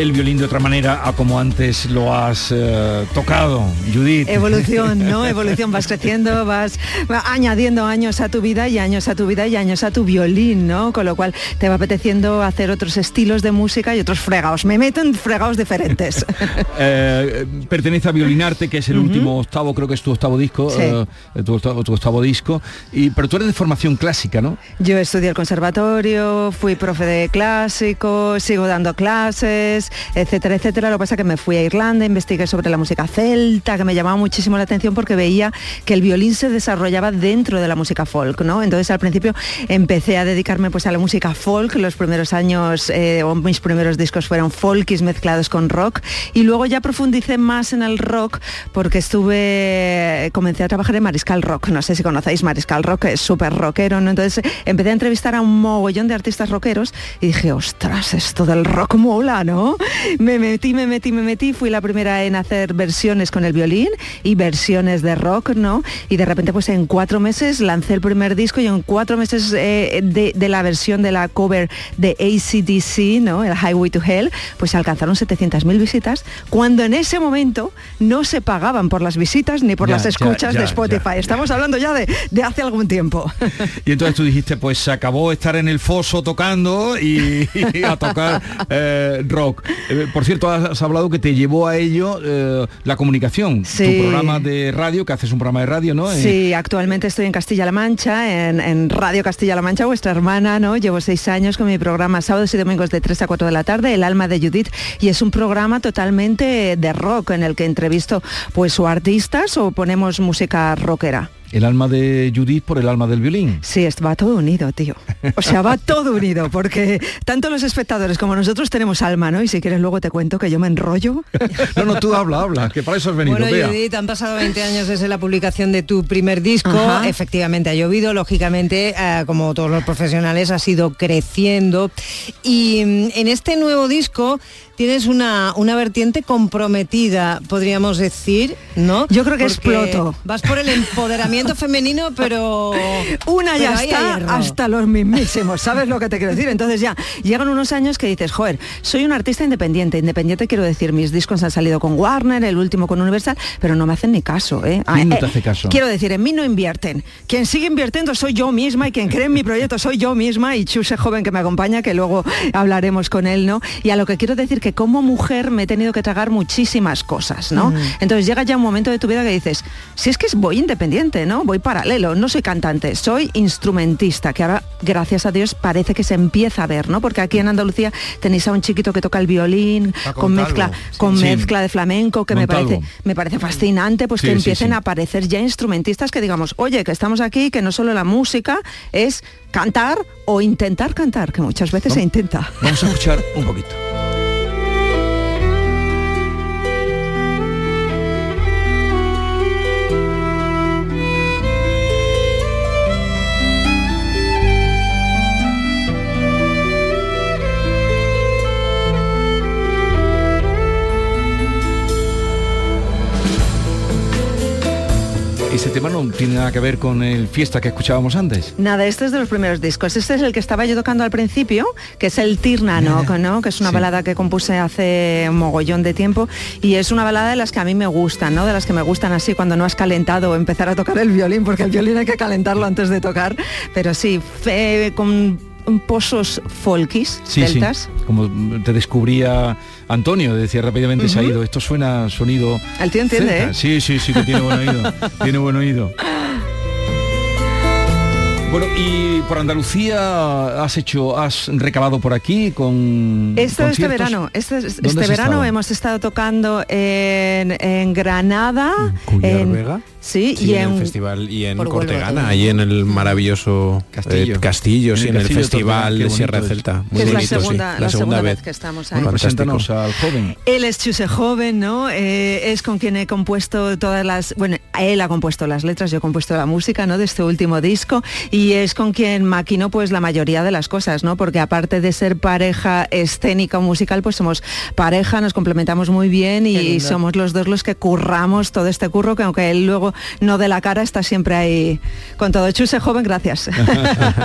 El violín de otra manera a como antes lo has eh, tocado, Judith. Evolución, ¿no? Evolución, vas creciendo, vas añadiendo años a tu vida y años a tu vida y años a tu violín, ¿no? Con lo cual te va apeteciendo hacer otros estilos de música y otros fregados. Me meto en fregados diferentes. Eh, pertenece a Violinarte, que es el último octavo, creo que es tu octavo disco, Sí. eh, tu, octavo, tu octavo disco. Y, pero tú eres de formación clásica, ¿no? Yo estudié el conservatorio, fui profe de clásico, sigo dando clases, etcétera, etcétera. Lo que pasa es que me fui a Irlanda, investigué sobre la música celta, que me llamaba muchísimo la atención porque veía que el violín se desarrollaba dentro de la música folk, ¿no? Entonces al principio empecé a dedicarme pues a la música folk, los primeros años eh, o mis primeros discos fueron folkis mezclados con rock y luego ya profundicé más en el rock porque estuve, comencé a trabajar en Mariscal Rock, no sé si conocéis Mariscal Rock, es súper rockero, ¿no? Entonces empecé a entrevistar a un mogollón de artistas rockeros y dije, ostras, esto del rock mola, ¿no? Me metí, me metí, me metí, fui la primera en hacer versiones con el violín y versiones de rock, ¿no? Y de repente pues en cuatro meses lancé el primer disco y en cuatro meses eh, de, de la versión de la cover de ACDC, ¿no? El Highway to Hell, pues alcanzaron 700.000 visitas, cuando en ese momento no se pagaban por las visitas ni por Ya, las ya, escuchas ya, de Spotify. Estamos hablando ya de, de hace algún tiempo. Y entonces tú dijiste, pues se acabó estar en el foso tocando y, y a tocar eh, rock. Eh, por cierto, has, hablado que te llevó a ello eh, la comunicación. Sí. Tu programa de radio, que haces un programa de radio, ¿no? Eh, Sí, actualmente estoy en Castilla-La Mancha, en, en Radio Castilla-La Mancha, vuestra hermana, ¿no? Llevo seis años con mi programa sábados y domingos de 3 a 4 de la tarde, El alma de Judith, y es un programa totalmente de rock en el que entrevisto pues o artistas o ponemos música rockera. El alma de Judith por el alma del violín. Sí, va todo unido, tío. O sea, va todo unido, porque tanto los espectadores como nosotros tenemos alma, ¿no? Y si quieres luego te cuento que yo me enrollo. No, no, tú habla, habla, que para eso has venido. Bueno, Bea. Judith, han pasado 20 años desde la publicación de tu primer disco. Ajá. Efectivamente, ha llovido, lógicamente, eh, como todos los profesionales, ha sido creciendo. Y mm, en este nuevo disco tienes una, una vertiente comprometida, podríamos decir, ¿no? Yo creo que Porque exploto. Vas por el empoderamiento femenino, pero... Una ya pero está hasta los mismísimos, ¿sabes lo que te quiero decir? Entonces ya llegan unos años que dices, joder, soy un artista independiente, independiente quiero decir, mis discos han salido con Warner, el último con Universal, pero no me hacen ni caso, ¿eh? ¿Quién no Eh, te hace caso? Quiero decir, en mí no invierten. Quien sigue invirtiendo soy yo misma y quien cree en mi proyecto soy yo misma y Chuse joven que me acompaña, que luego hablaremos con él, ¿no? Y a lo que quiero decir que como mujer me he tenido que tragar muchísimas cosas, ¿no? Mm. Entonces llega ya un momento de tu vida que dices, si es que voy independiente, ¿no? Voy paralelo, no soy cantante, soy instrumentista, que ahora, gracias a Dios, parece que se empieza a ver, ¿no? Porque aquí en Andalucía tenéis a un chiquito que toca el violín, con mezcla, sí. con Sí. mezcla de flamenco, que me parece, me parece fascinante, pues Sí, que empiecen sí. a aparecer ya instrumentistas que digamos, oye, que estamos aquí, que no solo la música es cantar o intentar cantar, que muchas veces se intenta. Vamos a escuchar un poquito. Este tema no tiene nada que ver con el fiesta que escuchábamos antes. Nada, este es de los primeros discos. Este es el que estaba yo tocando al principio, que es el Tirnano, ¿no? que es una balada que compuse hace un mogollón de tiempo y es una balada de las que a mí me gustan, ¿no? De las que me gustan así cuando no has calentado empezar a tocar el violín, porque el violín hay que calentarlo antes de tocar. Pero sí, fe- con pozos folkis, sí. Como te descubría Antonio, decía rápidamente se ha ido. Esto suena sonido. El tío entiende. ¿eh? Sí, sí, sí, que tiene buen oído. tiene buen oído. Bueno, y por Andalucía has hecho, has recabado por aquí con. Esto este verano, este, ¿Dónde este verano estado? hemos estado tocando en, en Granada, en- Vega. sí, Sí, y en en el festival y en Cortegana, ahí en el maravilloso Castillo. eh, castillo, sí, En el castillo festival de Sierra bonito es. Celta. Que Muy es la bonito, sí. segunda- la segunda vez que estamos ahí. Bueno, preséntanos al joven. Él es Chuse Joven, ¿no? Eh, es con quien he compuesto todas las... Bueno, él ha compuesto las letras, yo he compuesto la música, ¿no? De este último disco y es con quien maquino pues la mayoría de las cosas, ¿no? Porque aparte de ser pareja escénica o musical, pues somos pareja, nos complementamos muy bien y somos los dos los que curramos todo este curro, que aunque él luego no de la cara, está siempre ahí con todo. Chuse Joven, gracias.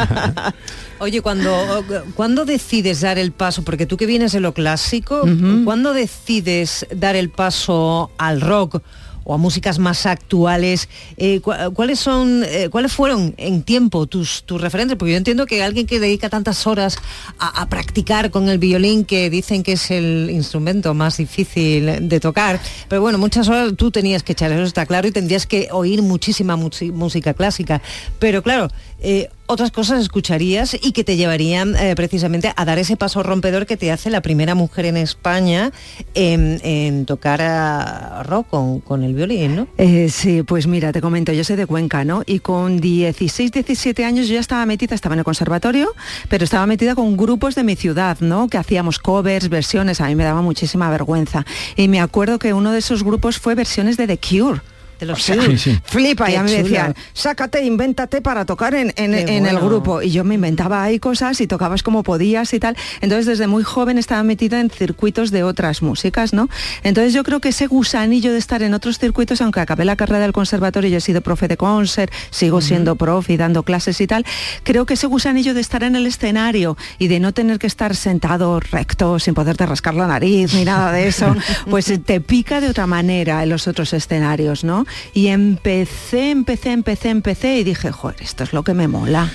Oye, cuando, cuando decides dar el paso, porque tú que vienes de lo clásico, ¿cuándo decides dar el paso al rock o a músicas más actuales? Eh, cu- ¿Cuáles son, eh, cuáles fueron en tiempo tus, tus referentes? Porque yo entiendo que alguien que dedica tantas horas a, practicar con el violín, que dicen que es el instrumento más difícil de tocar, pero bueno, muchas horas tú tenías que echar, eso está claro, y tendrías que oír muchísima música clásica. Pero claro, eh, otras cosas escucharías y que te llevarían eh, precisamente a dar ese paso rompedor que te hace la primera mujer en España en, tocar a rock con, con el violín, ¿no? Eh, sí, pues mira, te comento, yo soy de Cuenca, ¿no? Y con 16, 17 años yo ya estaba metida, estaba en el conservatorio, pero estaba metida con grupos de mi ciudad, ¿no? Que hacíamos covers, versiones, a mí me daba muchísima vergüenza. Y me acuerdo que uno de esos grupos fue versiones de The Cure. De los O sea, Cure. Sí, sí. Flipa, y a mí me decían, sácate, invéntate para tocar en, en- el grupo. Y yo me inventaba ahí cosas y tocabas como podías y tal. Entonces desde muy joven estaba metida en circuitos de otras músicas, ¿no? Entonces yo creo que ese gusanillo de estar en otros circuitos, aunque acabé la carrera del conservatorio, yo he sido profe de concert, sigo siendo profe y dando clases y tal, creo que ese gusanillo de estar en el escenario y de no tener que estar sentado recto, sin poderte rascar la nariz ni nada de eso, pues te pica de otra manera en los otros escenarios, ¿no? Y empecé, empecé, empecé, empecé y dije, joder, esto es lo que me mola.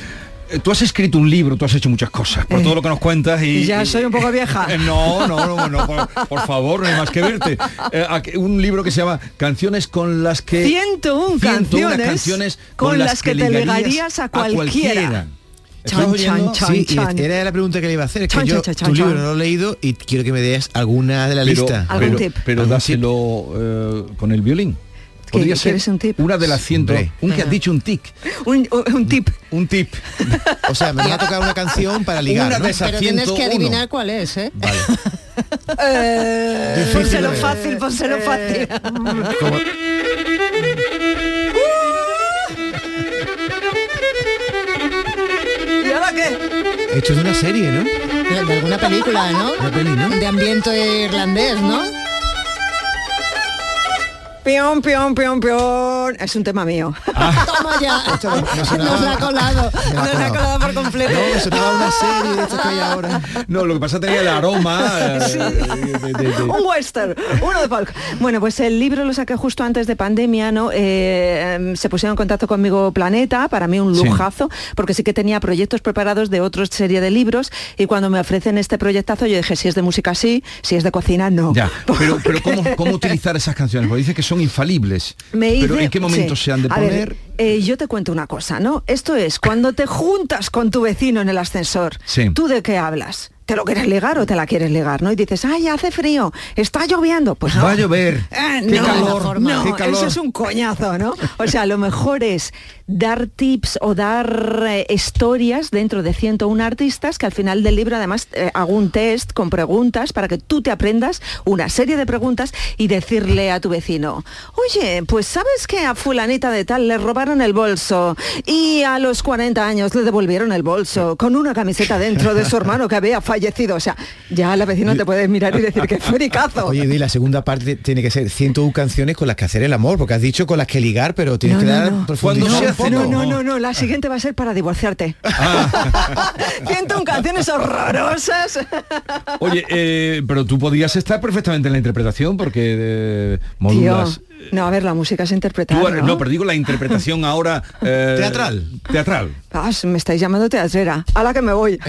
Eh, Tú has escrito un libro, tú has hecho muchas cosas, por todo lo que nos cuentas y... Y ya y- soy un poco vieja. Eh, No, no, no, no, por, por favor, no hay más que verte. Eh, un libro que se llama Canciones con las que... 101 canciones, canciones con las que te ligarías a cualquiera. ¿Estás Chan, oyendo? chan, sí, chan, y era la pregunta que le iba a hacer. Es que Chan, yo chan, chan, tu libro chan. no lo he leído y quiero que me des alguna de la pero, lista. pero, pero dáselo eh, con el violín. Podría ser quieres un tip? una de las ciento... Hombre. Un que has dicho un tic. Un, un tip. Un tip. O sea, me va a tocar una canción para ligar, Una ¿no? de esas Pero tienes que 101. adivinar cuál es, ¿eh? Vale. Eh, pónselo ¿eh? fácil, pónselo fácil. ¿Y ahora qué? Hecho de una serie, ¿no? De, de alguna película, ¿no? Una peli, ¿no? De ambiente irlandés, ¿no? Pion, pion, pion, pion. Es un tema mío. Toma ya. Nos la ha colado. Nos la ha colado por completo. No, una serie de que hay ahora. No, lo que pasa tenía el aroma eh, de- de- de- un western, uno de folk. Bueno, pues el libro lo saqué justo antes de pandemia, ¿no? Eh, em, se pusieron en contacto conmigo Planeta, para mí un Sí. lujazo, porque sí que tenía proyectos preparados de otra serie de libros y cuando me ofrecen este proyectazo yo dije, si es de música sí, si es de cocina no. Ya, pero, pero ¿cómo, ¿cómo utilizar esas canciones? Porque dice que son infalibles. Me pero hice- ¿en qué momento sí. se han de A ver, poner? eh, yo te cuento una cosa, ¿no? Esto es cuando te juntas con tu vecino en el ascensor. Sí. ¿Tú de qué hablas? ¿Te lo quieres ligar o te la quieres ligar? ¿no? Y dices, ay, hace frío, está lloviendo. Pues no. Va a llover. Eh, Qué no, calor, no, qué calor. eso es un coñazo, ¿no? O sea, lo mejor es dar tips o dar eh, historias dentro de 101 artistas que al final del libro además eh, hago un test con preguntas para que tú te aprendas una serie de preguntas y decirle a tu vecino, oye, pues sabes que a fulanita de tal le robaron el bolso y a los 40 años le devolvieron el bolso con una camiseta dentro de su hermano que había fallecido. O sea, ya la vecina te puede mirar y decir que fue fricazo. Oye, y la segunda parte tiene que ser 101 canciones con las que hacer el amor, porque has dicho con las que ligar, pero tienes No, que no, dar no. profundidad no, no, no, no, la siguiente va a ser para divorciarte. Ah. 101 canciones horrorosas. Oye, eh, pero tú podías estar perfectamente en la interpretación porque eh, modulas. No, a ver, la música es interpretar, Tú- ¿no? no, pero digo la interpretación ahora... eh, Teatral. Teatral. Ah, me estáis llamando teatrera. A la que me voy.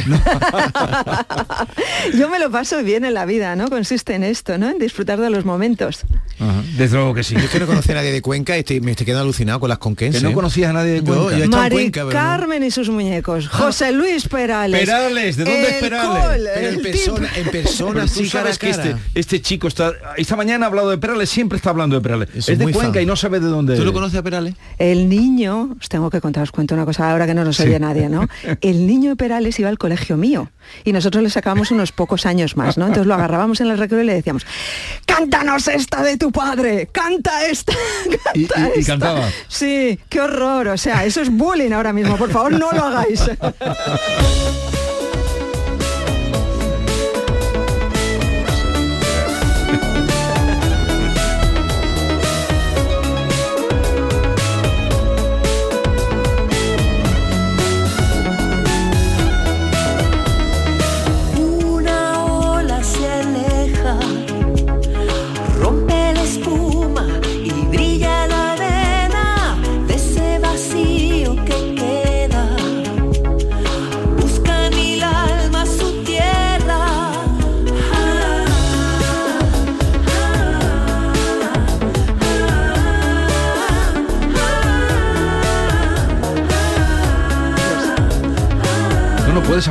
Yo me lo paso bien en la vida, ¿no? Consiste en esto, ¿no? En disfrutar de los momentos. Ajá, Desde luego que sí. Yo es que no conocía a nadie de Cuenca y estoy- me estoy quedando alucinado con las conquenses. Que no conocías a nadie de Cuenca. yo he estado en Mari Cuenca, pero no- Carmen y sus muñecos. José Luis Perales. Perales, ¿de dónde El es Perales? Col, Pero el en persona, en persona, Pero tú sí, cara a sabes que cara. este, este chico está... Esta mañana ha hablado de Perales, siempre está hablando de Perales. Es Es de muy Cuenca fan. y no sabe de dónde ¿Tú lo es. conoces a Perales? El niño, os tengo que contar, os cuento una cosa ahora que no nos oye nadie, ¿no? El niño de Perales iba al colegio mío y nosotros le sacábamos unos pocos años más, ¿no? Entonces lo agarrábamos en el recreo y le decíamos, cántanos esta de tu padre, canta esta, Y- canta y- y esta". cantaba. Sí, qué horror, o sea, eso es bullying ahora mismo, por favor, no lo hagáis.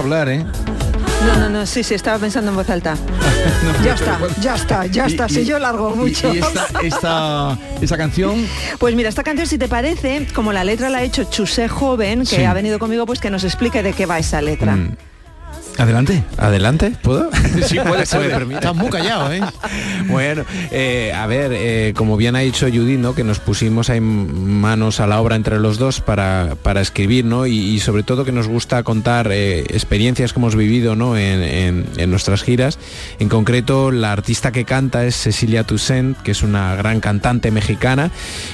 Hablar, ¿eh? No, no, no, sí, sí, estaba pensando en voz alta. Ya está, ya está, ya Y- está, y- si yo largo y- mucho. Y, esta, esta, esta canción... Pues mira, esta canción, si te parece, como la letra la ha hecho Chusé Joven, que Sí. ha venido conmigo, pues que nos explique de qué va esa letra. Mm. Adelante. Adelante, ¿puedo? Sí, puede ser. permite. Estás muy callado, ¿eh? Bueno, eh, a ver, eh, como bien ha dicho Judith, ¿no? que nos pusimos ahí manos a la obra entre los dos para, para escribir, ¿no? Y, y sobre todo que nos gusta contar eh, experiencias que hemos vivido ¿no? en, en- en nuestras giras. En concreto, la artista que canta es Cecilia Toussaint, que es una gran cantante mexicana,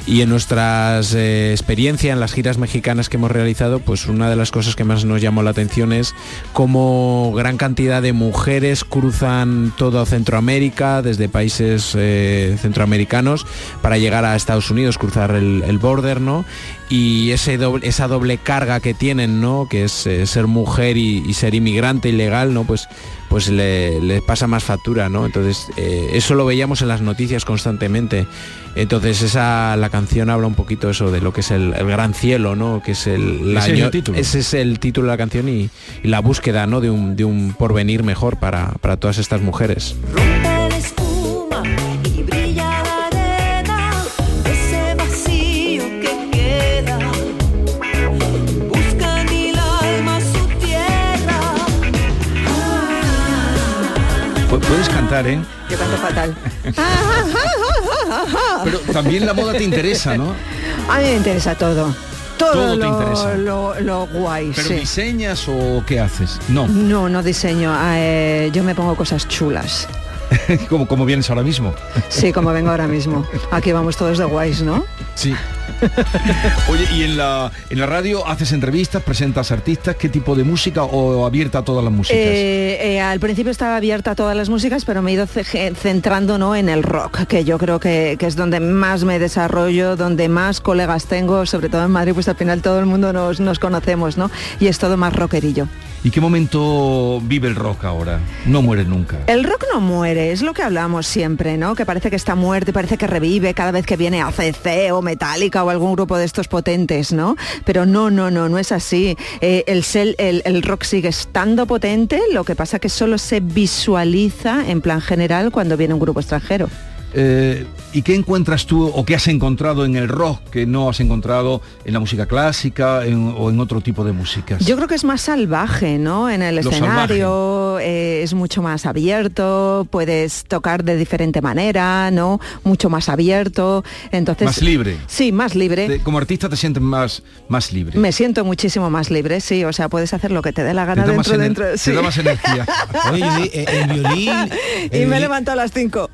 y en nuestras experiencias, en las giras mexicanas que hemos realizado, pues una de las cosas que más nos llamó la atención es cómo gran cantidad de mujeres cruzan todo Centroamérica, desde países eh, centroamericanos, para llegar a Estados Unidos, cruzar el, el border, ¿no? Y ese doble- esa doble carga que tienen, ¿no? Que es eh, ser mujer y, y ser inmigrante ilegal, ¿no? Pues pues le, le pasa más factura, ¿no? Entonces, eh, eso lo veíamos en las noticias constantemente. Entonces, esa la canción habla un poquito eso de lo que es el, el gran cielo, ¿no? Que es el, la Ese es el título. ese es el título de la canción y, y la búsqueda, ¿no? De un, de un porvenir mejor para, para todas estas mujeres. Cantar, ¿eh? Yo canto fatal. Pero también la moda te interesa, ¿no? A mí me interesa todo. Todo, Todo te lo, interesa. Lo, lo guay, ¿Pero sí. diseñas o qué haces? No, No, no diseño. eh, yo me pongo cosas chulas. como, como vienes ahora mismo. Sí, como vengo ahora mismo. Aquí vamos todos de guays, ¿no? Sí. Oye, ¿y en la, en la radio haces entrevistas, presentas artistas? ¿Qué tipo de música o abierta a todas las músicas? Eh, eh, al principio estaba abierta a todas las músicas, pero me he ido ce- centrando ¿no? en el rock, que yo creo que, que es donde más me desarrollo, donde más colegas tengo, sobre todo en Madrid, pues al final todo el mundo nos, nos conocemos, ¿no? Y es todo más rockerillo. ¿Y qué momento vive el rock ahora? No muere nunca. El rock no muere, es lo que hablamos siempre, ¿no? Que parece que está muerto y parece que revive cada vez que viene ACC o Metallica o algún grupo de estos potentes, ¿no? Pero no, no, no, no es así. Eh, el, el rock sigue estando potente, lo que pasa que solo se visualiza en plan general cuando viene un grupo extranjero. Eh, ¿Y qué encuentras tú o qué has encontrado en el rock que no has encontrado en la música clásica en- o en otro tipo de músicas? Yo creo que es más salvaje, ¿no? En el Lo escenario eh, es mucho más abierto, puedes tocar de diferente manera, ¿no? Mucho más abierto. Entonces, más libre. Sí, más libre. Te- como artista te sientes más, más libre. Me siento muchísimo más libre, sí. O sea, puedes hacer lo que te dé la Te gana más dentro, dentro. te sí. da más energía. Oye, eh, el violín... y me he levantado a las 5.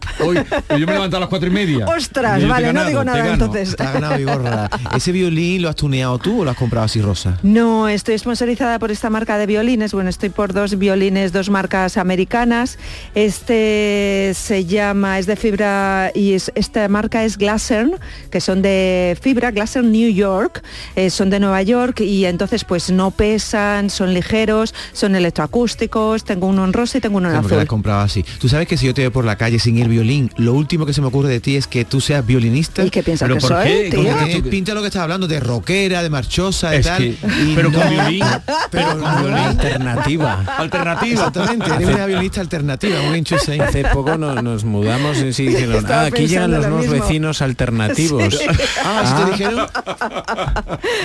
Yo me he levantado a las cuatro y media. Ostras, vale, no digo nada entonces. Te ganado. ¿Ese violín lo has tuneado tú o lo has comprado así rosa? No, estoy sponsorizada por esta marca de violines. Bueno, estoy por dos violines, dos marcas americanas. Este se llama, es de fibra y es- esta marca es Glassern, que son de fibra, Glassern New York, eh, son de Nueva York y entonces pues no pesan, son ligeros, son electroacústicos. Tengo uno en rosa y tengo uno en la azul. has comprado así. Tú sabes que si yo te veo por la calle sin el violín, lo último que se me ocurre de ti es que tú seas violinista. ¿Y qué piensas ¿Pero que por soy, qué? tío? ¿Cómo que tú- pinta lo que estás hablando de rockera, de marchosa, y Es tal. que- y pero con no- violín. pero con violín. Alternativa. Alternativa. Exactamente, eres una violinista alternativa, un hincho ese. Hace poco no- nos mudamos y sí dijeron, ah, aquí llegan los lo nuevos mismo". vecinos alternativos. Sí. Ah, ¿sí te dijeron?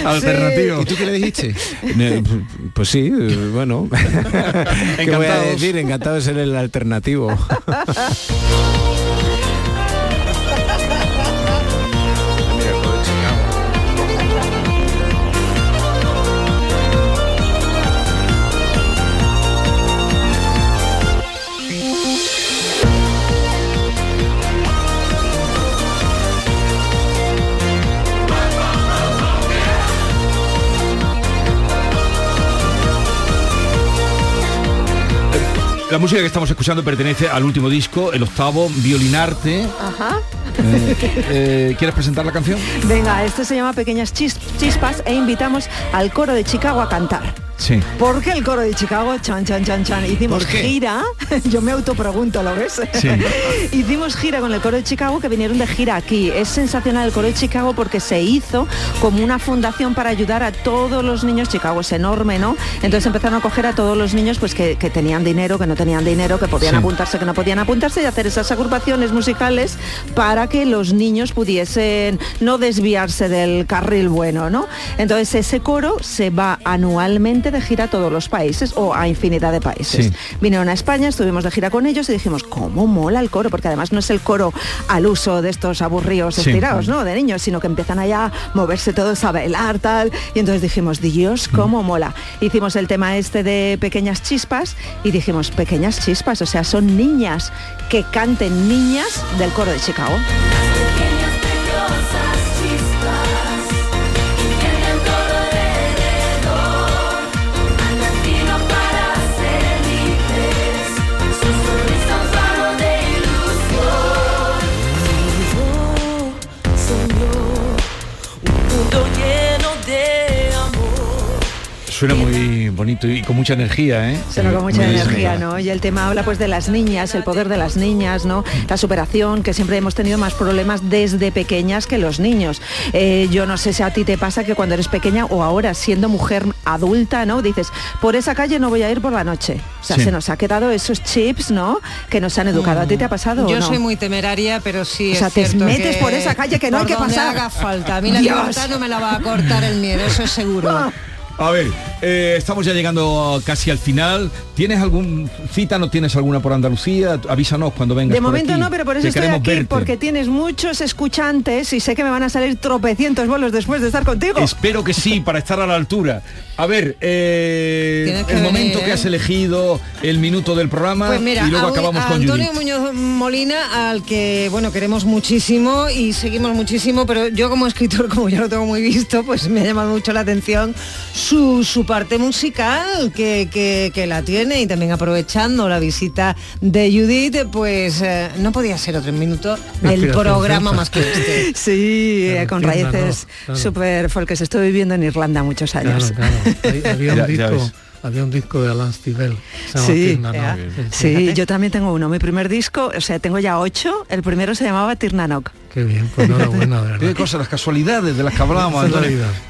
Alternativo. ¿Y tú qué le dijiste? Pues sí, bueno. ¿Qué voy a decir? Encantado de ser el alternativo. La música que estamos escuchando pertenece al último disco, el octavo, Violinarte. Ajá. Eh, eh, ¿Quieres presentar la canción? Venga, esto se llama Pequeñas Chis- Chispas e invitamos al coro de Chicago a cantar. Sí. ¿Por qué el coro de Chicago? Chan, chan, chan, chan. Hicimos gira. Yo me autopregunto, ¿lo ves? Sí. Hicimos gira con el coro de Chicago que vinieron de gira aquí. Es sensacional el coro de Chicago porque se hizo como una fundación para ayudar a todos los niños. Chicago es enorme, ¿no? Entonces empezaron a coger a todos los niños pues que, que tenían dinero, que no tenían dinero, que podían Sí. apuntarse, que no podían apuntarse y hacer esas agrupaciones musicales para que los niños pudiesen no desviarse del carril bueno, ¿no? Entonces ese coro se va anualmente de gira a todos los países o a infinidad de países. Sí. Vinieron a España, estuvimos de gira con ellos y dijimos, ¿cómo mola el coro? Porque además no es el coro al uso de estos aburridos Sí. estirados, ¿no? De niños, sino que empiezan allá a moverse todos a bailar, tal. Y entonces dijimos, Dios, cómo mola. Hicimos el tema este de pequeñas chispas y dijimos, pequeñas chispas, o sea, son niñas que canten niñas del coro de Chicago. Suena muy bonito y con mucha energía, ¿eh? Suena con mucha Muy energía. ¿no? Y el tema habla pues de las niñas, el poder de las niñas, ¿no? La superación, que siempre hemos tenido más problemas desde pequeñas que los niños. Eh, yo no sé si a ti te pasa que cuando eres pequeña o ahora siendo mujer adulta, ¿no? Dices, por esa calle no voy a ir por la noche. O sea, Sí. se nos ha quedado esos chips, ¿no? Que nos han educado. ¿A ti te ha pasado o Yo no? soy muy temeraria, pero sí O sea, es te cierto metes que por esa calle que no hay que donde pasar. haga falta. A mí la Dios. libertad no me la va a cortar el miedo, eso es seguro. A ver, eh, estamos ya llegando casi al final. ¿Tienes algún cita? ¿No tienes alguna por Andalucía? Avísanos cuando vengas. De por momento aquí, no, pero por eso que estoy queremos aquí, verte. porque tienes muchos escuchantes y sé que me van a salir tropecientos bolos después de estar contigo. Espero que sí, para estar a la altura. A ver, eh, el venir, momento que ¿eh? has elegido, el minuto del programa Pues mira, y luego a, acabamos a con Antonio Judith. Muñoz Molina, al que bueno queremos muchísimo y seguimos muchísimo, pero yo como escritor, como ya lo tengo muy visto, pues me ha llamado mucho la atención su, su parte musical que, que- que la tiene y también aprovechando la visita de Judith, pues eh, no podía ser otro minuto el Inspiración programa más que este. Sí, eh, con raíces ¿no? Claro. super folkes. Estuve viviendo en Irlanda muchos años. Claro, había un disco, había un disco de Alan Stivell. Sí, Tirna, ¿no? sí, yo también tengo uno. Mi primer disco, o sea, tengo ya ocho. El primero se llamaba Tirnanok. Qué bien, pues enhorabuena, de verdad. Qué cosas, las casualidades de las que hablábamos,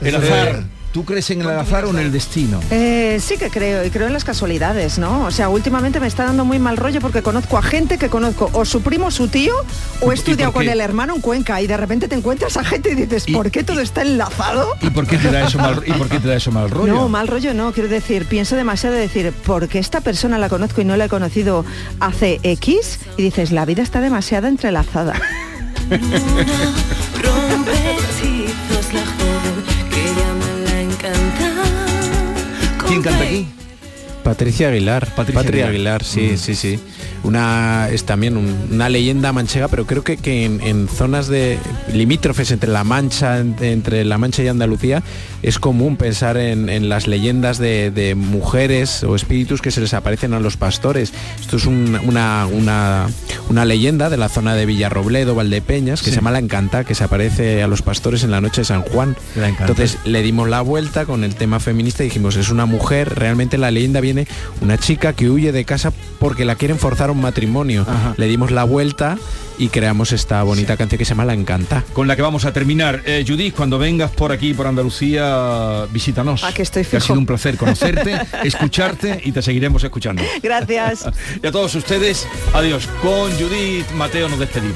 El azar. ¿Tú crees en el azar o en el destino? Eh, sí que creo, y creo en las casualidades, ¿no? O sea, últimamente me está dando muy mal rollo porque conozco a gente que conozco o su primo, su tío, o he estudiado con el hermano en Cuenca y de repente te encuentras a gente y dices, ¿por qué todo está enlazado? ¿Y por qué te da eso mal, y por qué te da eso mal rollo? No, mal rollo no, quiero decir, pienso demasiado de decir, ¿por qué esta persona la conozco y no la he conocido hace X? Y dices, la vida está demasiado entrelazada. ¿Quién canta aquí? Patricia Aguilar. Patricia Patria Aguilar. Aguilar, sí, Mm. sí, sí. Una es también un- una leyenda manchega, pero creo que, que en, en zonas de limítrofes entre la Mancha, en- entre la Mancha y Andalucía, es común pensar en, en las leyendas de, de mujeres o espíritus que se les aparecen a los pastores. Esto es un- una, una, una leyenda de la zona de Villarrobledo, Valdepeñas, que Sí. se llama La Encanta, que se aparece a los pastores en la noche de San Juan. La. Entonces le dimos la vuelta con el tema feminista y dijimos, es una mujer, realmente la leyenda viene una chica que huye de casa porque la quieren forzar a un matrimonio. Le dimos la vuelta y creamos esta bonita canción que se llama La Encanta. Con la que vamos a terminar. Eh, Judith, cuando vengas por aquí, por Andalucía, visítanos. Ah, que estoy Que ha fijo. sido un placer conocerte, escucharte y te seguiremos escuchando. Gracias. Y a todos ustedes, adiós. Con Judith Mateo nos despedimos.